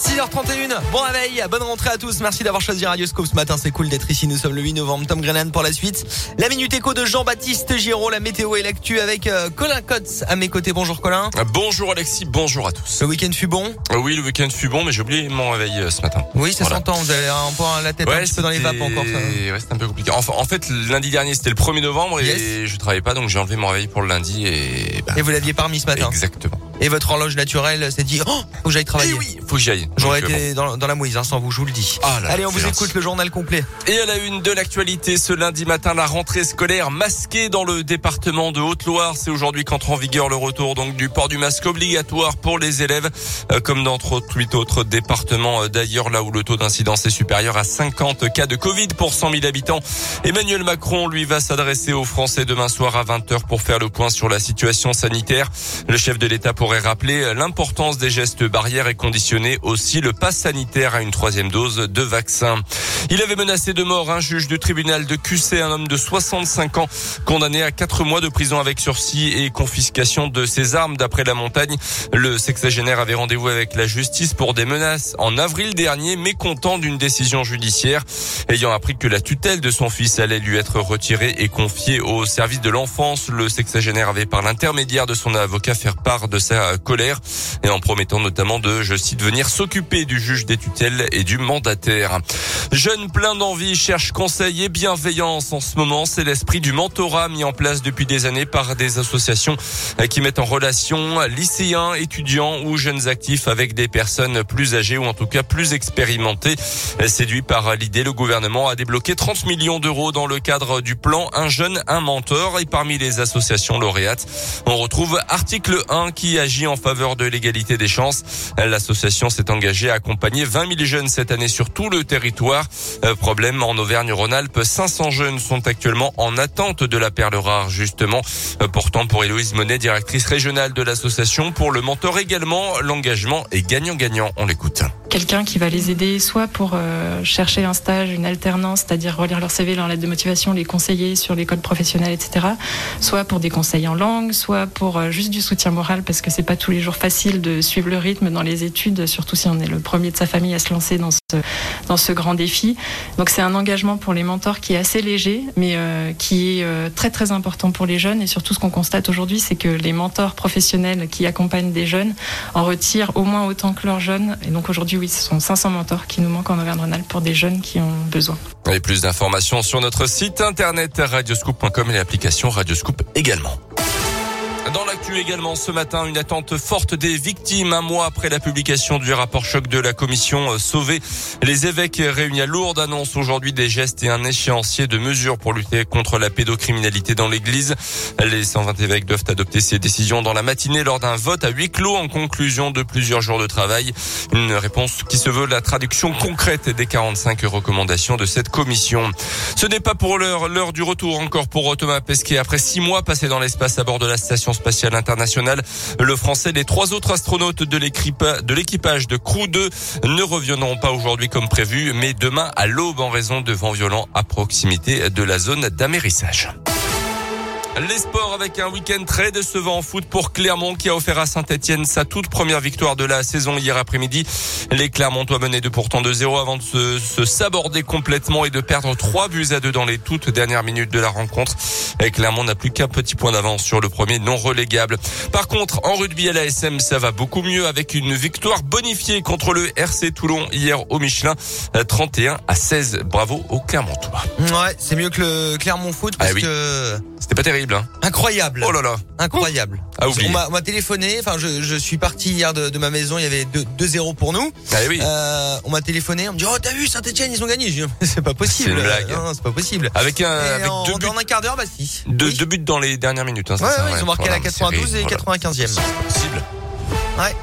6h31, bon réveil, bonne rentrée à tous. Merci d'avoir choisi Radioscope ce matin. C'est cool d'être ici. Nous sommes le 8 novembre. Tom Grennan pour la suite. La minute écho de Jean-Baptiste Giraud, la météo et l'actu avec euh, Colin Cotes à mes côtés. Bonjour Colin. Bonjour Alexis, bonjour à tous. Le week-end fut bon? Oui, le week-end fut bon, mais j'ai oublié mon réveil euh, ce matin. Oui, ça Voilà. s'entend. Vous avez un peu la tête un petit peu dans les vapes encore. Ça. Ouais, c'était un peu compliqué. Enfin, en fait, lundi dernier, c'était le 1er novembre et Yes. je travaillais pas, donc j'ai enlevé mon réveil pour le lundi et... bah, Et vous l'aviez pas remis ce matin. Exactement. Et votre horloge naturelle s'est dit, oh, faut que j'aille travailler. Et oui, faut que j'y aille. J'aurais Donc, euh, été dans, dans la mouise, hein, sans vous, je vous le dis. Ah là, Allez, on vous écoute le journal complet. Et à la une de l'actualité, ce lundi matin, la rentrée scolaire masquée dans le département de Haute-Loire. C'est aujourd'hui qu'entre en vigueur le retour donc du port du masque obligatoire pour les élèves, euh, comme dans 38 autres départements euh, d'ailleurs, là où le taux d'incidence est supérieur à 50 cas de Covid pour 100 000 habitants. Emmanuel Macron, lui, va s'adresser aux Français demain soir à 20h pour faire le point sur la situation sanitaire. Le chef de l'État rappeler l'importance des gestes barrières et conditionner aussi le pass sanitaire à une troisième dose de vaccin. Il avait menacé de mort un juge du tribunal de QC, un homme de 65 ans, condamné à 4 mois de prison avec sursis et confiscation de ses armes. D'après la montagne, le sexagénaire avait rendez-vous avec la justice pour des menaces en avril dernier, mécontent d'une décision judiciaire. Ayant appris que la tutelle de son fils allait lui être retirée et confiée au service de l'enfance, le sexagénaire avait par l'intermédiaire de son avocat faire part de sa colère et en promettant notamment de, je cite, venir s'occuper du juge des tutelles et du mandataire. Jeunes pleins d'envie cherchent conseil et bienveillance en ce moment. C'est l'esprit du mentorat mis en place depuis des années par des associations qui mettent en relation lycéens, étudiants ou jeunes actifs avec des personnes plus âgées ou en tout cas plus expérimentées. Séduit par l'idée, le gouvernement a débloqué 30 millions d'euros dans le cadre du plan Un jeune, un mentor. Et parmi les associations lauréates, on retrouve Article 1 qui agit en faveur de l'égalité des chances. L'association s'est engagée à accompagner 20 000 jeunes cette année sur tout le territoire. Euh, problème, en Auvergne-Rhône-Alpes, 500 jeunes sont actuellement en attente de la perle rare, justement. Euh, Pourtant, pour Héloïse Monet, directrice régionale de l'association, pour le mentor également, l'engagement est gagnant-gagnant. On l'écoute. Quelqu'un qui va les aider soit pour euh, chercher un stage, une alternance, c'est-à-dire relire leur CV, leur lettre de motivation, les conseiller sur l'école professionnelle, etc. Soit pour des conseils en langue, soit pour euh, juste du soutien moral parce que c'est pas tous les jours facile de suivre le rythme dans les études, surtout si on est le premier de sa famille à se lancer dans ce dans ce grand défi. Donc c'est un engagement pour les mentors qui est assez léger, mais euh, qui est très très important pour les jeunes. Et surtout, ce qu'on constate aujourd'hui, c'est que les mentors professionnels qui accompagnent des jeunes en retirent au moins autant que leurs jeunes. Et donc aujourd'hui, oui, ce sont 500 mentors qui nous manquent en Auvergne-Rhône-Alpes pour des jeunes qui ont besoin. Et plus d'informations sur notre site internet radioscoop.com et l'application Radioscoop également. Dans l'actu également ce matin, une attente forte des victimes un mois après la publication du rapport choc de la commission euh, Sauver. Les évêques réunis à Lourdes annoncent aujourd'hui des gestes et un échéancier de mesures pour lutter contre la pédocriminalité dans l'église. Les 120 évêques doivent adopter ces décisions dans la matinée lors d'un vote à huis clos en conclusion de plusieurs jours de travail. Une réponse qui se veut la traduction concrète des 45 recommandations de cette commission. Ce n'est pas pour l'heure, l'heure du retour encore pour Thomas Pesquet. Après six mois passés dans l'espace à bord de la station spatiale internationale, le français et les trois autres astronautes de l'équipa- de l'équipage de Crew 2 ne reviendront pas aujourd'hui comme prévu, mais demain à l'aube en raison de vents violents à proximité de la zone d'amérissage. Les sports avec un week-end très décevant en foot pour Clermont qui a offert à Saint-Etienne sa toute première victoire de la saison hier après-midi. Les Clermontois menaient de pourtant 2-0 avant de se, se saborder complètement et de perdre 3 buts à 2 dans les toutes dernières minutes de la rencontre. Et Clermont n'a plus qu'un petit point d'avance sur le premier non relégable. Par contre, en rugby à l'ASM, ça va beaucoup mieux avec une victoire bonifiée contre le RC Toulon hier au Michelin. euh, 31 à 16. Bravo aux Clermontois. Ouais, c'est mieux que le Clermont Foot parce Ah oui. que C'était pas terrible, hein incroyable. Oh là là. Incroyable. Oublier. on m'a on m'a téléphoné, enfin je, je suis parti hier de, de ma maison, il y avait 2-0 pour nous. Ah oui. Euh, on m'a téléphoné, on me dit "Oh, t'as vu Saint-Etienne, ils ont gagné." "C'est pas possible." C'est une blague. Non, c'est pas possible. Avec un, Et avec en, deux buts, en un quart d'heure, bah si. deux, Oui. deux buts dans les dernières minutes. Hein, Ouais, ça, ouais, ils ont marqué Voilà, à la mais c'est 92 et voilà. 95e. C'est possible. Ouais.